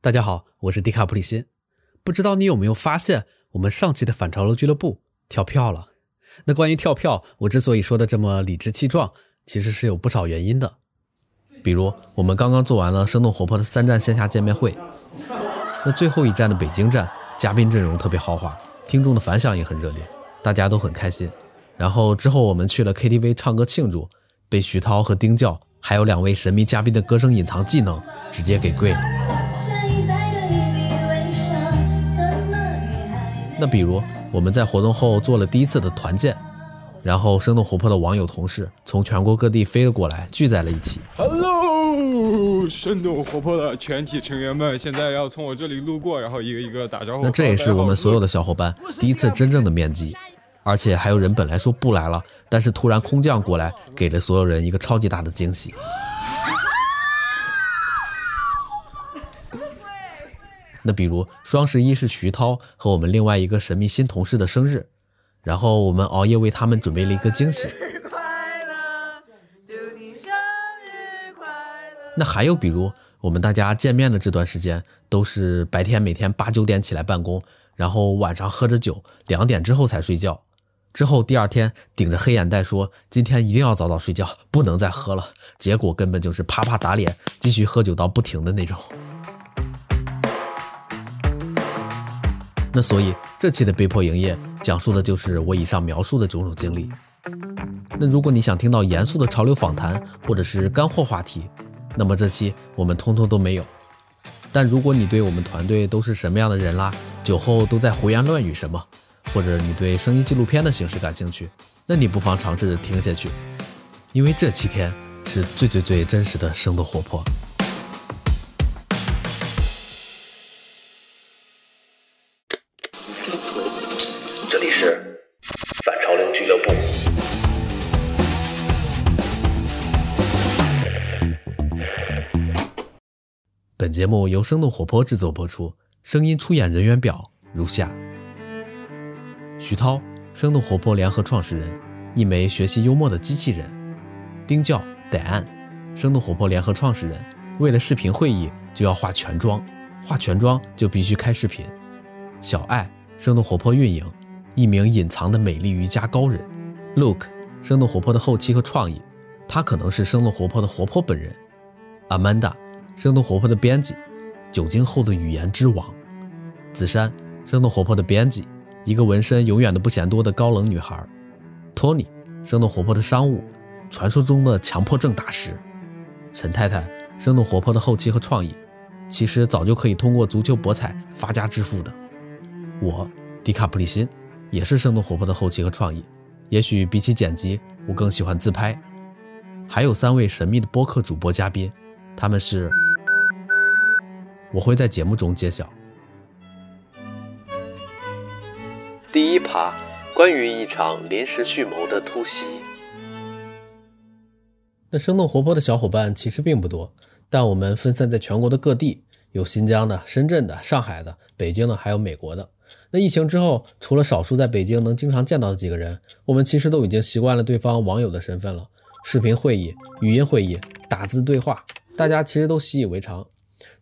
大家好，我是迪卡普里辛。不知道你有没有发现，我们上期的反潮流俱乐部跳票了？那关于跳票，我之所以说的这么理直气壮，其实是有不少原因的。比如，我们刚刚做完了生动活泼的三站线下见面会，那最后一站的北京站，嘉宾阵容特别豪华，听众的反响也很热烈，大家都很开心。然后之后我们去了 KTV 唱歌庆祝，被徐涛和丁教还有两位神秘嘉宾的歌声隐藏技能直接给跪了。那比如我们在活动后做了第一次的团建，然后生动活泼的网友同事从全国各地飞了过来，聚在了一起。Hello，生动活泼的全体成员们，现在要从我这里路过，然后一个一个打招呼。那这也是我们所有的小伙伴第一次真正的面基，而且还有人本来说不来了，但是突然空降过来，给了所有人一个超级大的惊喜。那比如双十一是徐涛和我们另外一个神秘新同事的生日，然后我们熬夜为他们准备了一个惊喜。那还有比如我们大家见面的这段时间，都是白天每天八九点起来办公，然后晚上喝着酒，两点之后才睡觉，之后第二天顶着黑眼袋说今天一定要早早睡觉，不能再喝了，结果根本就是啪啪打脸，继续喝酒到不停的那种。那所以这期的被迫营业讲述的就是我以上描述的种种经历。那如果你想听到严肃的潮流访谈或者是干货话题，那么这期我们通通都没有。但如果你对我们团队都是什么样的人啦，酒后都在胡言乱语什么，或者你对声音纪录片的形式感兴趣，那你不妨尝试着听下去，因为这七天是最最最真实的生动活泼。节目由生动活泼制作播出，声音出演人员表如下：徐涛，生动活泼联合创始人，一枚学习幽默的机器人；丁教、戴安，生动活泼联合创始人，为了视频会议就要化全妆，化全妆就必须开视频；小爱，生动活泼运营，一名隐藏的美丽瑜伽高人。；Look，生动活泼的后期和创意，他可能是生动活泼的活泼本人。；Amanda。生动活泼的编辑，酒精后的语言之王；紫珊，生动活泼的编辑，一个纹身永远都不嫌多的高冷女孩托尼生动活泼的商务，传说中的强迫症大师；陈太太，生动活泼的后期和创意，其实早就可以通过足球博彩发家致富的；我，迪卡普里辛，也是生动活泼的后期和创意，也许比起剪辑，我更喜欢自拍；还有三位神秘的播客主播嘉宾，他们是。我会在节目中揭晓。第一趴，关于一场临时蓄谋的突袭。那生动活泼的小伙伴其实并不多，但我们分散在全国的各地，有新疆的、深圳的、上海的、北京的，还有美国的。那疫情之后，除了少数在北京能经常见到的几个人，我们其实都已经习惯了对方网友的身份了。视频会议、语音会议、打字对话，大家其实都习以为常。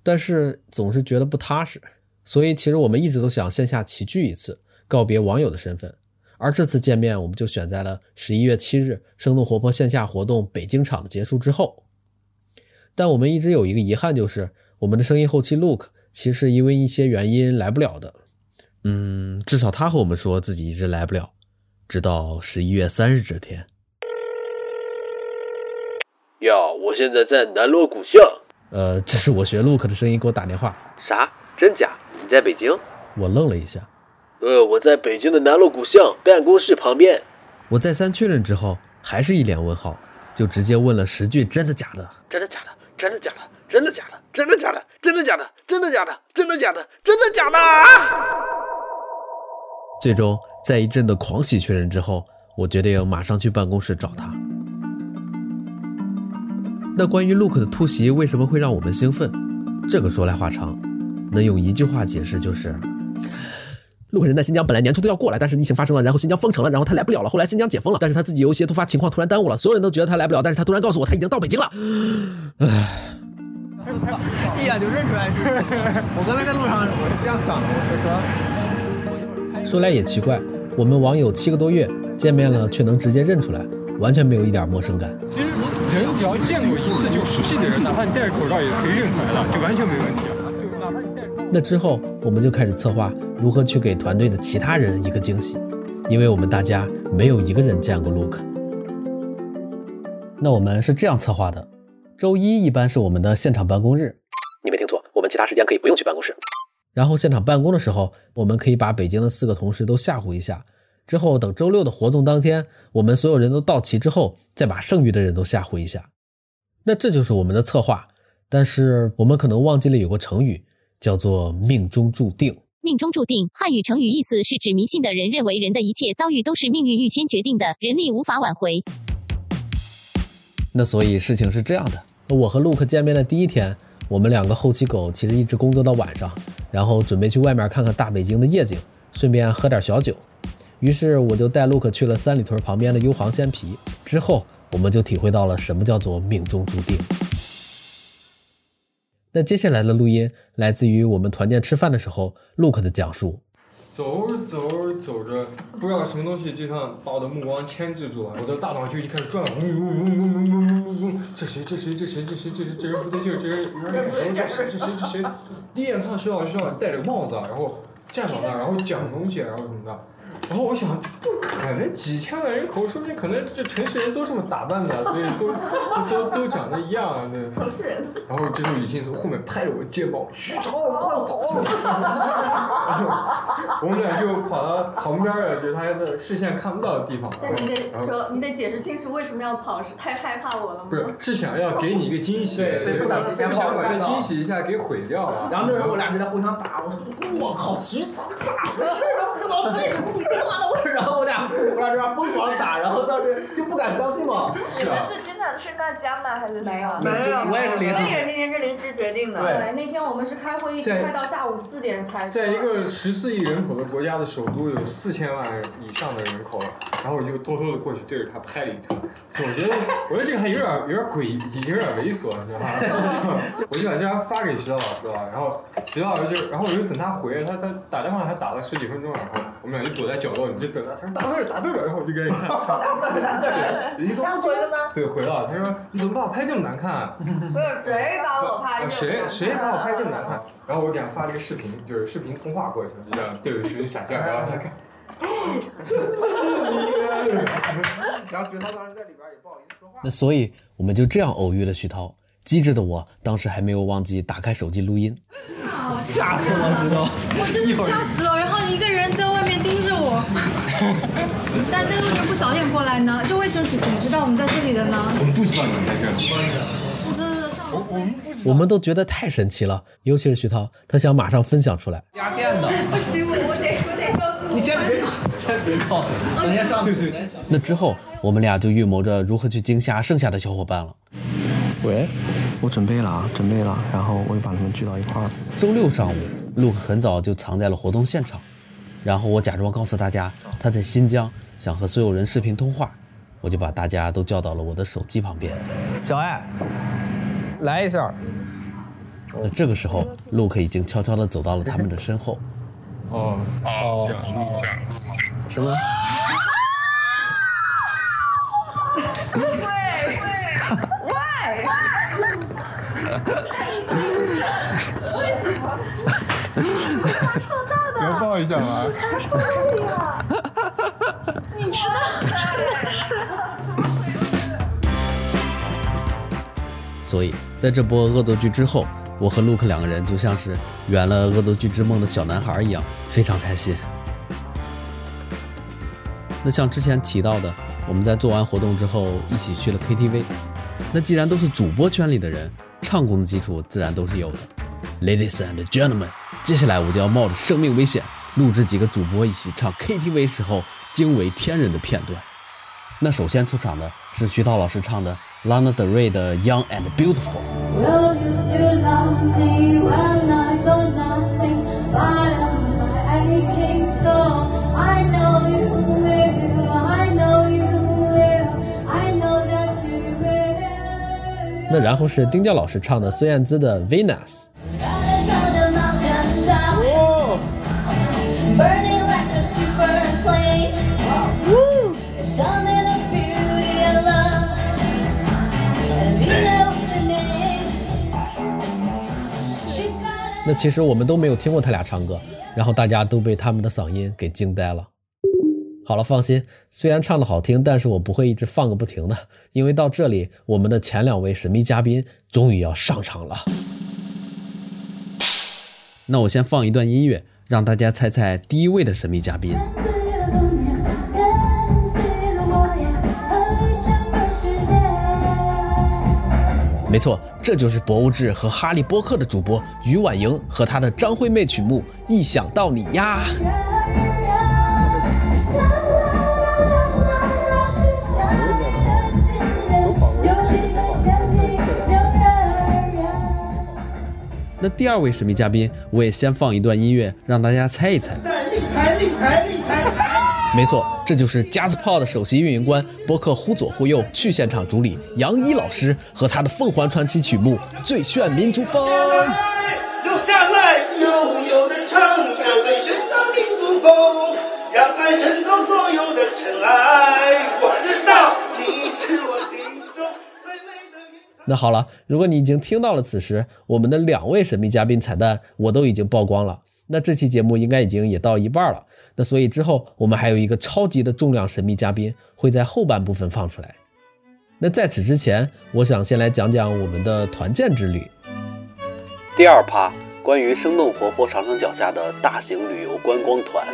但是总是觉得不踏实，所以其实我们一直都想线下齐聚一次，告别网友的身份。而这次见面，我们就选在了十一月七日生动活泼线下活动北京场的结束之后。但我们一直有一个遗憾，就是我们的声音后期 Look 其实因为一些原因来不了的。嗯，至少他和我们说自己一直来不了，直到十一月三日这天。哟，我现在在南锣鼓巷。呃，这是我学 Look 的声音给我打电话。啥？真假？你在北京？我愣了一下。呃，我在北京的南锣鼓巷办公室旁边。我再三确认之后，还是一脸问号，就直接问了十句：真的假的？真的假的？真的假的？真的假的？真的假的？真的假的？真的假的？真的假的？真的假的？啊最终，在一阵的狂喜确认之后，我决定马上去办公室找他。那关于 Look 的突袭为什么会让我们兴奋？这个说来话长，能用一句话解释就是：Look 人在新疆本来年初都要过来，但是疫情发生了，然后新疆封城了，然后他来不了了。后来新疆解封了，但是他自己有一些突发情况突然耽误了，所有人都觉得他来不了，但是他突然告诉我他已经到北京了。唉，一眼就认出来是。我刚才在路上我是这样想的，我是说说来也奇怪，我们网友七个多月见面了，却能直接认出来，完全没有一点陌生感。其实人只要见过一次就熟悉的人，哪怕你戴着口罩也可以认出来了，就完全没问题。那之后，我们就开始策划如何去给团队的其他人一个惊喜，因为我们大家没有一个人见过 Look。那我们是这样策划的：周一一般是我们的现场办公日，你没听错，我们其他时间可以不用去办公室。然后现场办公的时候，我们可以把北京的四个同事都吓唬一下。之后等周六的活动当天，我们所有人都到齐之后，再把剩余的人都吓唬一下。那这就是我们的策划。但是我们可能忘记了有个成语。叫做命中注定。命中注定，汉语成语意思是指迷信的人认为人的一切遭遇都是命运预先决定的，人力无法挽回。那所以事情是这样的：我和 Luke 见面的第一天，我们两个后期狗其实一直工作到晚上，然后准备去外面看看大北京的夜景，顺便喝点小酒。于是我就带 Luke 去了三里屯旁边的优航鲜皮。之后我们就体会到了什么叫做命中注定。那接下来的录音来自于我们团建吃饭的时候，Luke 的讲述。走着走着走着，不知道什么东西就像把我的目光牵制住了，我的大脑就已经开始转了。嗡嗡嗡嗡嗡嗡嗡嗡，这谁？这谁？这谁？这谁？这谁？这人不对劲儿，这人有点眼熟。这谁？这谁？这谁？第一眼看到徐老师，徐老师戴着帽子，然后站到那儿，然后讲东西，然后什么的。然后我想，不可能几千万人口，说不定可能这城市人都这么打扮的，所以都 都都长得一样。对。然后这时候李欣从后面拍着我肩膀，徐超，快跑！然后我们俩就跑到旁边儿，就是他的视线看不到的地方。但你得说，你得解释清楚为什么要跑，是太害怕我了吗？不是，是想要给你一个惊喜，不想不想把这惊喜一下给毁掉了。然后那时候我俩就在互相打，我说我靠，徐超咋回事？不知道这个。妈的！我然后我俩我俩这边疯狂打，然后当时就不敢相信嘛。你们是经常去那家吗？还是没有？没有，我也是临时。那人那天是临时决定的。对，那天我们是开会，一直开到下午四点才。在一个十四亿人口的国家的首都，有四千万以上的人口，然后我就偷偷的过去对着他拍了一张。我觉得，我觉得这个还有点有点诡异，有点猥琐，你知道吗？我就把这张发给徐老师了，然后徐老师就，然后我就等他回，他他打电话还打了十几分钟，然后我们俩就躲在角落里就等他，他说打字打字然后我就给你看，打字打字人家说他回了吗？对，回了。他说你怎么把我拍这么难看？不是谁把我拍？谁谁把我拍这么难看？然后我给他发了一个视频，就是视频通话过去，就这样对着徐傻笑，然后他看。这不是你。然后徐涛当时在里边也不好意思说话。那所以我们就这样偶遇了徐涛。机智的我当时还没有忘记打开手机录音。吓死了，徐涛！我真的吓死了，但那为什么不早点过来呢？就为什么只怎么知道我们在这里的呢？我们不知道你们在这里。我们我们都觉得太神奇了，尤其是徐涛，他想马上分享出来。家电的。不行，我我得我得告诉你。你先别先别告诉我，等先上。对对对。那之后，我们俩就预谋着如何去惊吓剩下的小伙伴了。喂，我准备了啊，准备了，然后我就把他们聚到一块儿。周六上午，Luke 很早就藏在了活动现场，然后我假装告诉大家他在新疆，想和所有人视频通话，我就把大家都叫到了我的手机旁边。小爱，来一下。那这个时候，Luke 已经悄悄地走到了他们的身后。哦哦，什么？为什么？一下吗？啥时候这里了？你知道？所以，在这波恶作剧之后，我和 Luke 两个人就像是圆了恶作剧之梦的小男孩一样，非常开心。那像之前提到的，我们在做完活动之后一起去了 KTV。那既然都是主播圈里的人，唱功的基础自然都是有的。Ladies and gentlemen，接下来我就要冒着生命危险录制几个主播一起唱 KTV 时候惊为天人的片段。那首先出场的是徐涛老师唱的 Lana Del Rey 的 Young and Beautiful。那那然后是丁教老师唱的孙燕姿的《Venus》。那其实我们都没有听过他俩唱歌，然后大家都被他们的嗓音给惊呆了。好了，放心，虽然唱的好听，但是我不会一直放个不停的，因为到这里，我们的前两位神秘嘉宾终于要上场了。那我先放一段音乐，让大家猜猜第一位的神秘嘉宾。没错，这就是《博物志》和《哈利波特》的主播于婉莹和她的张惠妹曲目《一想到你呀》。那第二位神秘嘉宾，我也先放一段音乐，让大家猜一猜。没错，这就是 JazzPod 的首席运营官、播客忽左忽右去现场主理杨一老师和他的凤凰传奇曲目《最炫民族风》。留下来，悠悠的唱着最炫的民族风，让爱衬透所有的尘埃。我知道你是我心。那好了，如果你已经听到了此时，我们的两位神秘嘉宾彩蛋我都已经曝光了，那这期节目应该已经也到一半了。那所以之后我们还有一个超级的重量神秘嘉宾会在后半部分放出来。那在此之前，我想先来讲讲我们的团建之旅。第二趴，关于生动活泼长城脚下的大型旅游观光团。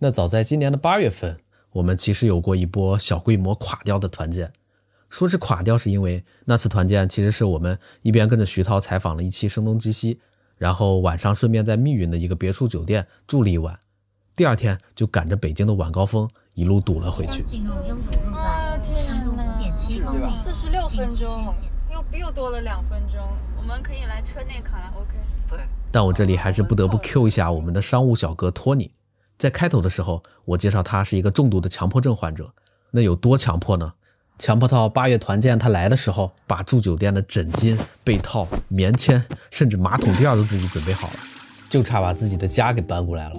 那早在今年的八月份，我们其实有过一波小规模垮掉的团建。说是垮掉，是因为那次团建其实是我们一边跟着徐涛采访了一期声东击西。然后晚上顺便在密云的一个别墅酒店住了一晚，第二天就赶着北京的晚高峰一路堵了回去。啊天哪！四十六分钟，又比我多了两分钟。我们可以来车内卡拉 OK。对，但我这里还是不得不 Q 一下我们的商务小哥托尼。在开头的时候，我介绍他是一个重度的强迫症患者，那有多强迫呢？强迫到八月团建他来的时候，把住酒店的枕巾、被套、棉签，甚至马桶垫都自己准备好了，就差把自己的家给搬过来了。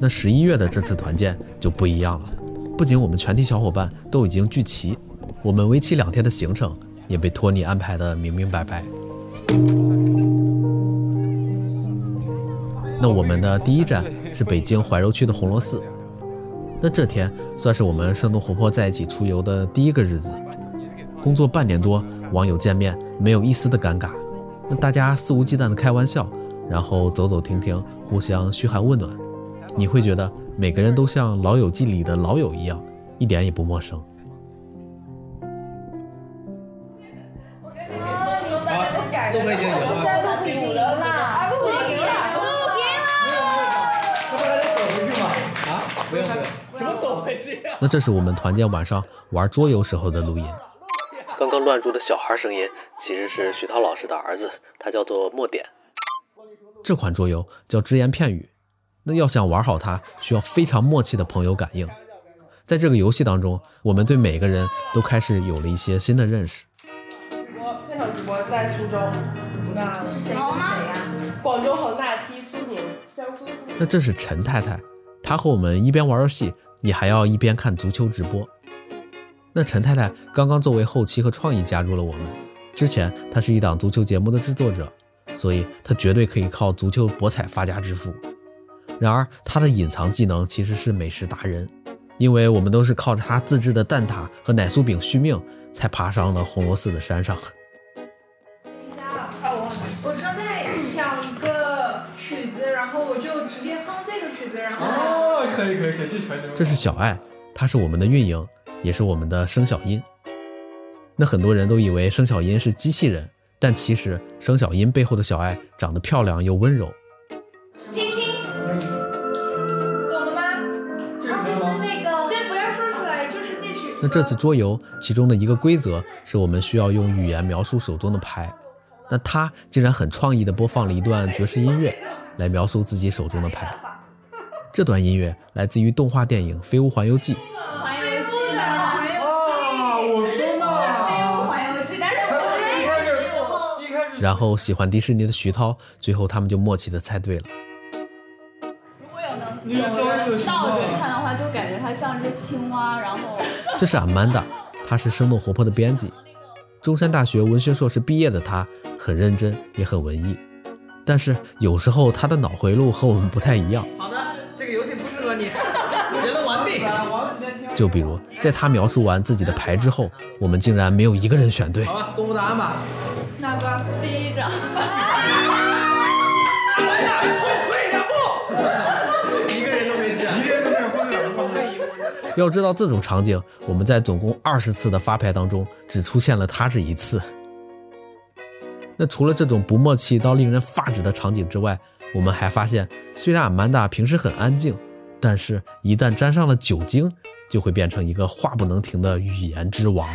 那十一月的这次团建就不一样了，不仅我们全体小伙伴都已经聚齐，我们为期两天的行程也被托尼安排的明明白白。那我们的第一站是北京怀柔区的红螺寺。那这天算是我们生动活泼在一起出游的第一个日子。工作半年多，网友见面没有一丝的尴尬，那大家肆无忌惮的开玩笑，然后走走停停，互相嘘寒问暖，你会觉得每个人都像《老友记》里的老友一样，一点也不陌生。那这是我们团建晚上玩桌游时候的录音。刚刚乱入的小孩声音其实是徐涛老师的儿子，他叫做墨点。这款桌游叫只言片语。那要想玩好它，需要非常默契的朋友感应。在这个游戏当中，我们对每个人都开始有了一些新的认识。我那场直播在苏州，那是谁跟谁呀？广州恒大踢苏宁，江苏苏宁。那这是陈太太，她和我们一边玩游戏，你还要一边看足球直播。那陈太太刚刚作为后期和创意加入了我们，之前她是一档足球节目的制作者，所以她绝对可以靠足球博彩发家致富。然而，她的隐藏技能其实是美食达人，因为我们都是靠着她自制的蛋挞和奶酥饼续命，才爬上了红螺寺的山上。可以可以可以，这全这是小爱，她是我们的运营，也是我们的声小音。那很多人都以为声小音是机器人，但其实声小音背后的小爱长得漂亮又温柔。听听，懂了吗？啊，这是那个。对，不要说出来，就是这曲。那这次桌游其中的一个规则是我们需要用语言描述手中的牌，那他竟然很创意的播放了一段爵士音乐来描述自己手中的牌。这段音乐来自于动画电影《飞屋环游记》。然后喜欢迪士尼的徐涛，最后他们就默契的猜对了。如果有能有人倒着看的话，就感觉他像只青蛙。然后这是 Amanda，她是生动活泼的编辑，中山大学文学硕士毕业的她，很认真也很文艺，但是有时候她的脑回路和我们不太一样。好的，就比如在他描述完自己的牌之后，我们竟然没有一个人选对。好吧，公布答案吧。哪个？第一张。后退两步。一个人都没选，一个人都没有后退两步。要知道这种场景，我们在总共二十次的发牌当中，只出现了他这一次。那除了这种不默契到令人发指的场景之外，我们还发现，虽然阿曼达平时很安静，但是一旦沾上了酒精，就会变成一个话不能停的语言之王。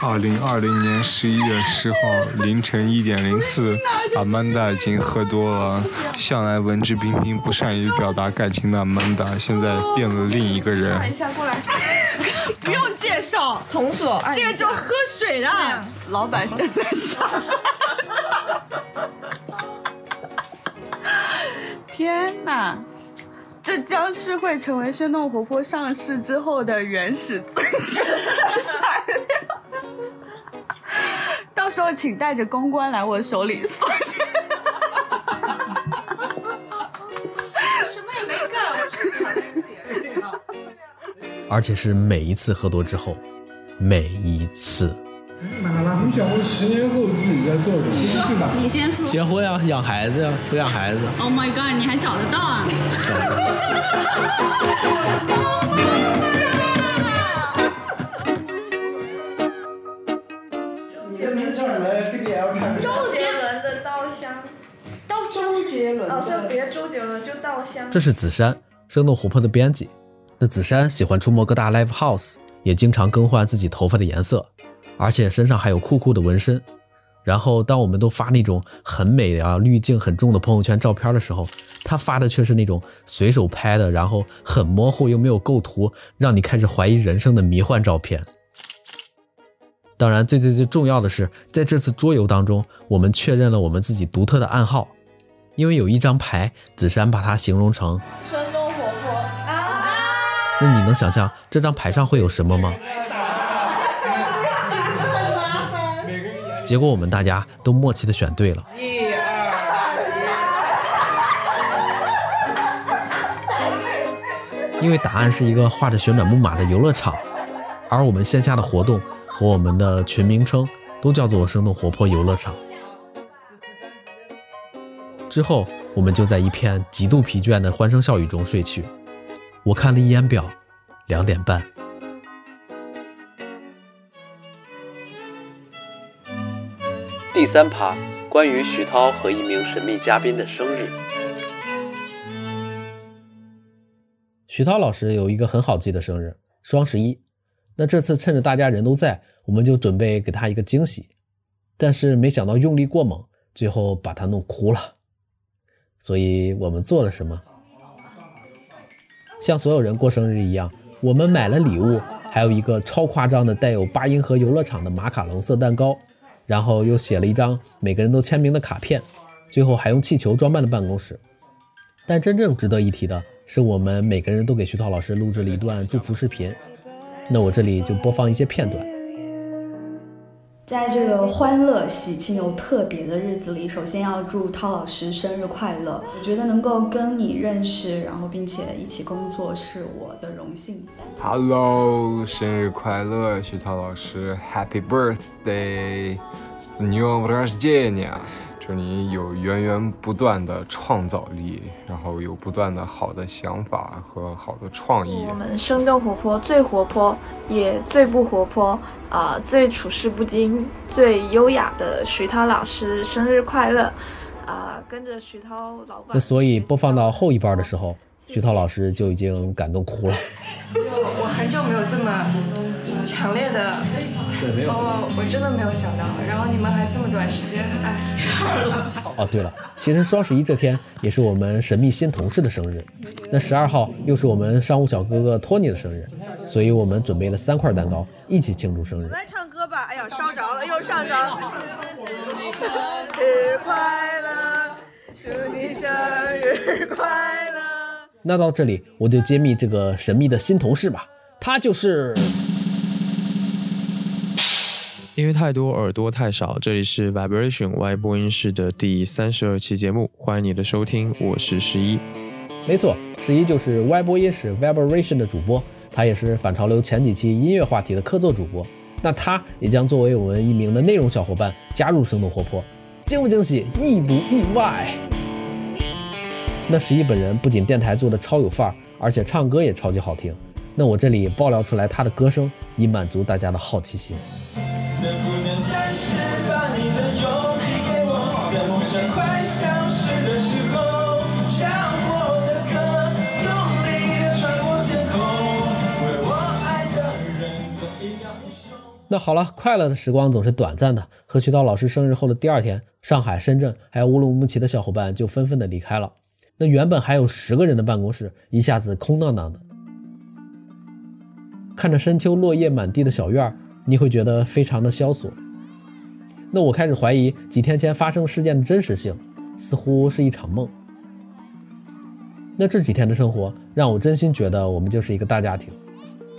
二零二零年十一月十号凌晨一点零四，阿曼达已经喝多了。向来文质彬彬、不善于表达感情的阿曼达，现在变了另一个人。一下过来，不用介绍，童所，这个就是喝水的。老板正在笑。天哪！这将是会成为生动活泼上市之后的原始罪材料。到时候请带着公关来我手里索钱。什么也没干，而且是每一次喝多之后，每一次。你想过十年后自己在做什么？你说，你先说。结婚呀，养孩子呀，抚养孩子。Oh my god！你还找得到啊？你的名字叫什么？这个也要看。周杰伦的《稻香》。稻香。周杰伦。哦，是别周杰伦，就《稻香》。这是子珊，生动活泼的编辑。那子珊喜欢出没各大 live house，也经常更换自己头发的颜色，而且身上还有酷酷的纹身。然后，当我们都发那种很美啊、滤镜很重的朋友圈照片的时候，他发的却是那种随手拍的，然后很模糊又没有构图，让你开始怀疑人生的迷幻照片。当然，最最最重要的是，在这次桌游当中，我们确认了我们自己独特的暗号，因为有一张牌，子珊把它形容成生动活泼啊！那你能想象这张牌上会有什么吗？结果我们大家都默契的选对了。因为答案是一个画着旋转木马的游乐场，而我们线下的活动和我们的群名称都叫做生动活泼游乐场。之后，我们就在一片极度疲倦的欢声笑语中睡去。我看了一眼表，两点半。三趴，关于徐涛和一名神秘嘉宾的生日。徐涛老师有一个很好记的生日，双十一。那这次趁着大家人都在，我们就准备给他一个惊喜。但是没想到用力过猛，最后把他弄哭了。所以我们做了什么？像所有人过生日一样，我们买了礼物，还有一个超夸张的带有八音盒游乐场的马卡龙色蛋糕。然后又写了一张每个人都签名的卡片，最后还用气球装扮的办公室。但真正值得一提的是，我们每个人都给徐涛老师录制了一段祝福视频。那我这里就播放一些片段。在这个欢乐、喜庆又特别的日子里，首先要祝涛老师生日快乐。我觉得能够跟你认识，然后并且一起工作是我的荣幸。 Hello，生日快乐，徐涛老师，Happy birthday，с днем рождения！ 祝你有源源不断的创造力，然后有不断的好的想法和好的创意。我们生动活泼，最活泼也最不活泼啊、呃，最处事不惊、最优雅的徐涛老师生日快乐啊、呃！跟着徐涛老板。那所以播放到后一半的时候，徐涛老师就已经感动哭了。就我很久没有这么强烈的，哦，我真的没有想到，然后你们还这么短时间，哎。哦，对了，其实双十一这天也是我们神秘新同事的生日，那十二号又是我们商务小哥哥托尼的生日，所以我们准备了三块蛋糕一起庆祝生日。来唱歌吧！哎呀，烧着了，又上着了。生日快乐，祝你生日快乐。那到这里，我就揭秘这个神秘的新同事吧，他就是。因为太多耳朵太少，这里是 Vibration Y 播音室的第三十二期节目，欢迎你的收听，我是十一。没错，十一就是 Y 播音室 Vibration 的主播，他也是反潮流前几期音乐话题的客座主播。那他也将作为我们一名的内容小伙伴加入生动活泼，惊不惊喜，意不意外？那十一本人不仅电台做的超有范儿，而且唱歌也超级好听。那我这里爆料出来他的歌声，以满足大家的好奇心。能不能暂时把你的勇气给我，在梦想快消失的时候，让我的歌用力的穿过天空，为我爱的人做一样英雄。那好了，快乐的时光总是短暂的。和徐涛老师生日后的第二天，上海、深圳还有乌鲁木齐的小伙伴就纷纷的离开了。那原本还有十个人的办公室，一下子空荡荡的。看着深秋落叶满地的小院儿，你会觉得非常的萧索。那我开始怀疑几天前发生事件的真实性，似乎是一场梦。那这几天的生活让我真心觉得我们就是一个大家庭，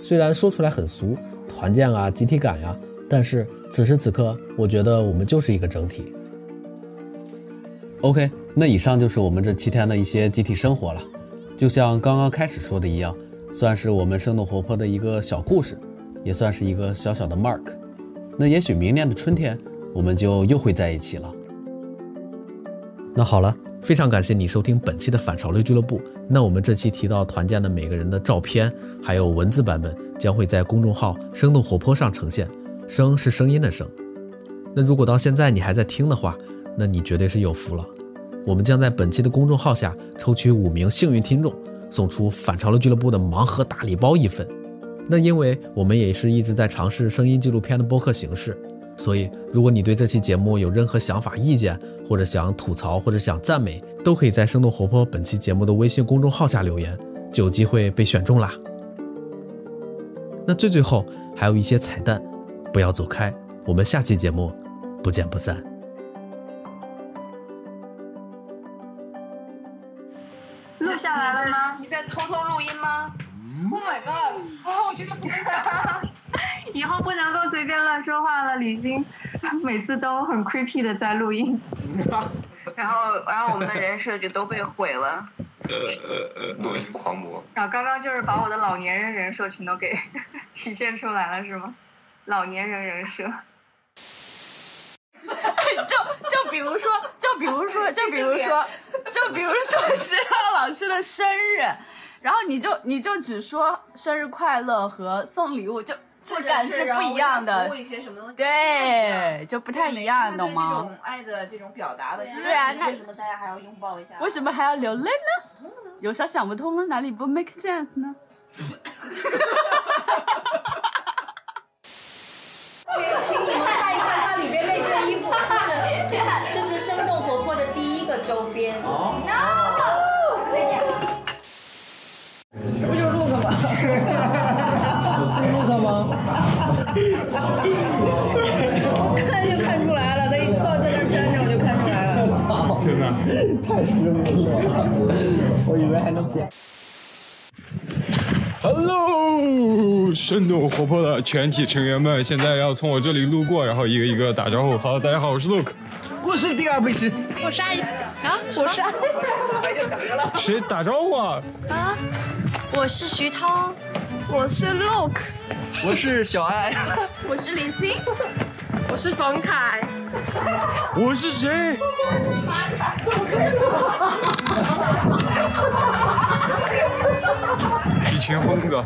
虽然说出来很俗，团建啊、集体感呀，但是此时此刻，我觉得我们就是一个整体。OK，那以上就是我们这七天的一些集体生活了，就像刚刚开始说的一样，算是我们生动活泼的一个小故事，也算是一个小小的 mark。那也许明年的春天，我们就又会在一起了。那好了，非常感谢你收听本期的反潮流俱乐部。那我们这期提到团建的每个人的照片，还有文字版本，将会在公众号“生动活泼”上呈现。声是声音的声。那如果到现在你还在听的话，那你绝对是有福了。我们将在本期的公众号下抽取五名幸运听众，送出反潮流俱乐部的盲盒大礼包一份。那因为我们也是一直在尝试声音纪录片的播客形式，所以如果你对这期节目有任何想法、意见，或者想吐槽，或者想赞美，都可以在生动活泼本期节目的微信公众号下留言，就有机会被选中啦。那最最后还有一些彩蛋，不要走开，我们下期节目不见不散。录下来了吗？你在偷偷录？Oh my god！啊，我觉得不会的。以后不能够随便乱说话了。李欣每次都很 creepy 的在录音，然后，然后我们的人设就都被毁了。录音狂魔。然后刚刚就是把我的老年人人设全都给 体现出来了，是吗？老年人人设。就就比如说，就比如说，就比如说，就比如说石涛老师的生日，然后你就你就只说生日快乐和送礼物，就质感是不一样的。服务一些什么东西？对，就不太一样，懂这吗种？爱的这种表达的，对啊那为什么大家还要拥抱一下？为什么还要流泪呢？有啥想不通呢？哪里不 make sense 呢？请请你们看一看它里边那件衣服，这是这是生动活泼的第一个周边。哦 no，这不就是陆克吗？是陆克吗？我看就看出来了，他一照在那儿站着我就看出来了。操！真的太失礼了，我以为还能骗。Hello，生动活泼的全体成员们，现在要从我这里路过，然后一个一个打招呼。好，大家好，我是 Luke。我是第二位是。我是阿姨啊，我是阿谁打招呼啊？啊，我是徐涛，我是 Look，我是小爱。我是李欣，我是冯凯，我是谁？一群疯子。